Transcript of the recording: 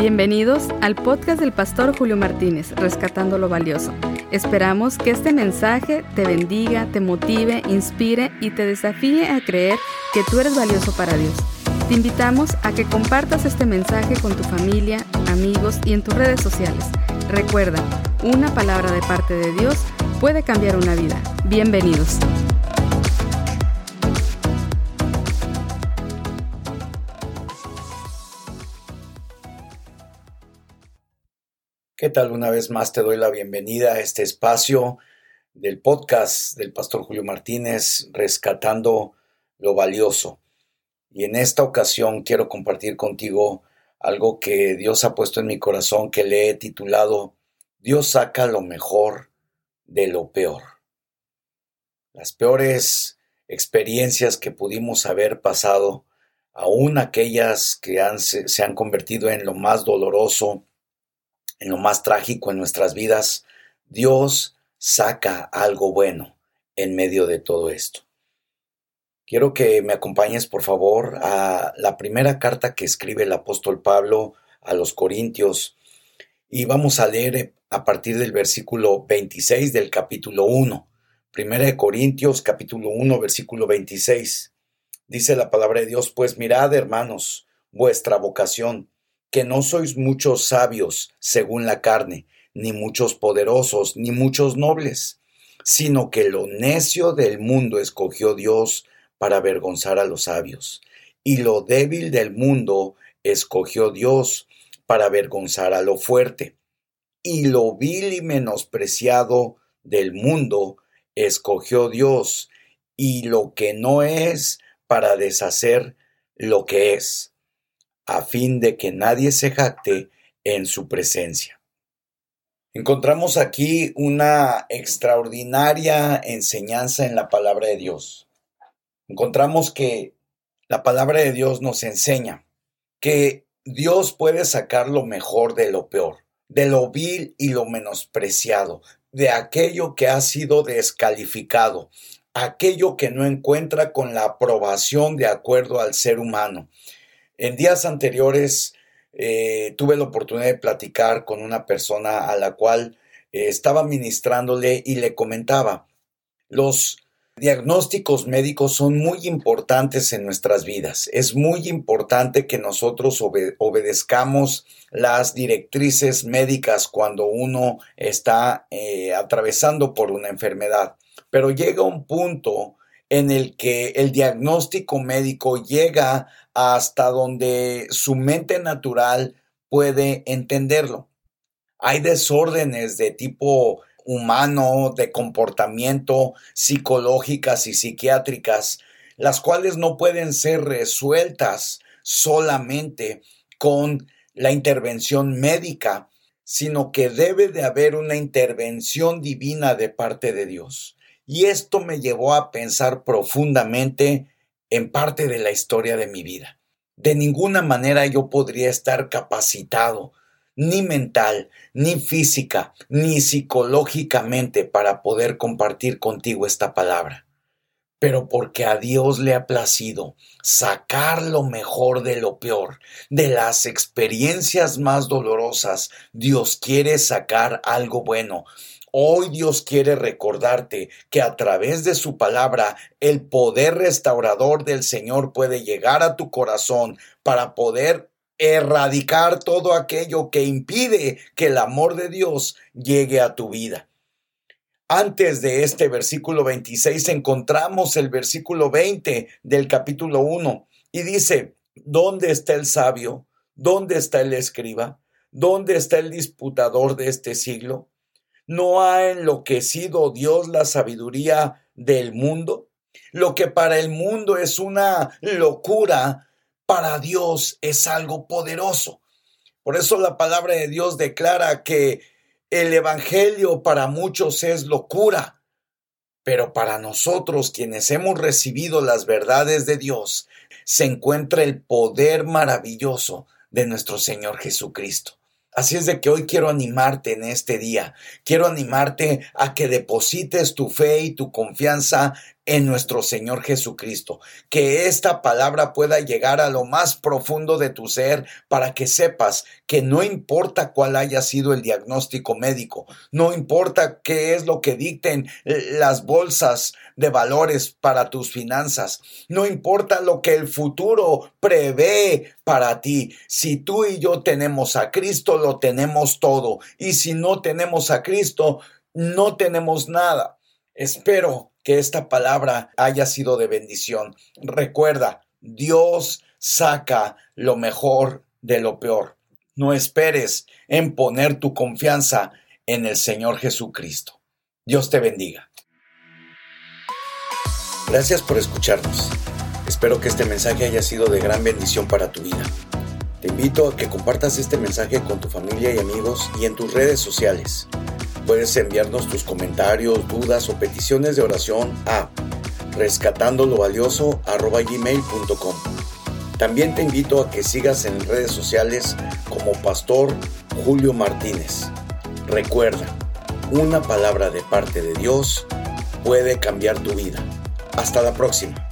Bienvenidos al podcast del pastor Julio Martínez, Rescatando lo Valioso. Esperamos que este mensaje te bendiga, te motive, inspire y te desafíe a creer que tú eres valioso para Dios. Te invitamos a que compartas este mensaje con tu familia, amigos y en tus redes sociales. Recuerda, una palabra de parte de Dios puede cambiar una vida. Bienvenidos. ¿Qué tal? Una vez más te doy la bienvenida a este espacio del podcast del pastor Julio Martínez, Rescatando lo Valioso. Y en esta ocasión quiero compartir contigo algo que Dios ha puesto en mi corazón que le he titulado Dios saca lo mejor de lo peor. Las peores experiencias que pudimos haber pasado, aún aquellas que se han convertido en lo más doloroso, en lo más trágico en nuestras vidas, Dios saca algo bueno en medio de todo esto. Quiero que me acompañes, por favor, a la primera carta que escribe el apóstol Pablo a los Corintios y vamos a leer a partir del versículo 26 del capítulo 1. Primera de Corintios, capítulo 1, versículo 26. Dice la palabra de Dios, pues mirad, hermanos, vuestra vocación que no sois muchos sabios según la carne, ni muchos poderosos, ni muchos nobles, sino que lo necio del mundo escogió Dios para avergonzar a los sabios, y lo débil del mundo escogió Dios para avergonzar a lo fuerte, y lo vil y menospreciado del mundo escogió Dios, y lo que no es para deshacer lo que es a fin de que nadie se jacte en su presencia. Encontramos aquí una extraordinaria enseñanza en la palabra de Dios. Encontramos que la palabra de Dios nos enseña que Dios puede sacar lo mejor de lo peor, de lo vil y lo menospreciado, de aquello que ha sido descalificado, aquello que no encuentra con la aprobación de acuerdo al ser humano. En días anteriores eh, tuve la oportunidad de platicar con una persona a la cual eh, estaba ministrándole y le comentaba, los diagnósticos médicos son muy importantes en nuestras vidas. Es muy importante que nosotros obedezcamos las directrices médicas cuando uno está eh, atravesando por una enfermedad. Pero llega un punto en el que el diagnóstico médico llega hasta donde su mente natural puede entenderlo. Hay desórdenes de tipo humano, de comportamiento, psicológicas y psiquiátricas, las cuales no pueden ser resueltas solamente con la intervención médica, sino que debe de haber una intervención divina de parte de Dios. Y esto me llevó a pensar profundamente en parte de la historia de mi vida. De ninguna manera yo podría estar capacitado, ni mental, ni física, ni psicológicamente para poder compartir contigo esta palabra. Pero porque a Dios le ha placido sacar lo mejor de lo peor, de las experiencias más dolorosas, Dios quiere sacar algo bueno, Hoy Dios quiere recordarte que a través de su palabra el poder restaurador del Señor puede llegar a tu corazón para poder erradicar todo aquello que impide que el amor de Dios llegue a tu vida. Antes de este versículo 26 encontramos el versículo 20 del capítulo 1 y dice, ¿dónde está el sabio? ¿Dónde está el escriba? ¿Dónde está el disputador de este siglo? ¿No ha enloquecido Dios la sabiduría del mundo? Lo que para el mundo es una locura, para Dios es algo poderoso. Por eso la palabra de Dios declara que el Evangelio para muchos es locura, pero para nosotros quienes hemos recibido las verdades de Dios, se encuentra el poder maravilloso de nuestro Señor Jesucristo. Así es de que hoy quiero animarte en este día. Quiero animarte a que deposites tu fe y tu confianza en nuestro Señor Jesucristo. Que esta palabra pueda llegar a lo más profundo de tu ser para que sepas que no importa cuál haya sido el diagnóstico médico, no importa qué es lo que dicten las bolsas de valores para tus finanzas, no importa lo que el futuro prevé para ti. Si tú y yo tenemos a Cristo, lo tenemos todo. Y si no tenemos a Cristo, no tenemos nada. Espero que esta palabra haya sido de bendición. Recuerda, Dios saca lo mejor de lo peor. No esperes en poner tu confianza en el Señor Jesucristo. Dios te bendiga. Gracias por escucharnos. Espero que este mensaje haya sido de gran bendición para tu vida. Te invito a que compartas este mensaje con tu familia y amigos y en tus redes sociales. Puedes enviarnos tus comentarios, dudas o peticiones de oración a rescatandolovalioso.gmail.com También te invito a que sigas en redes sociales como Pastor Julio Martínez. Recuerda, una palabra de parte de Dios puede cambiar tu vida. Hasta la próxima.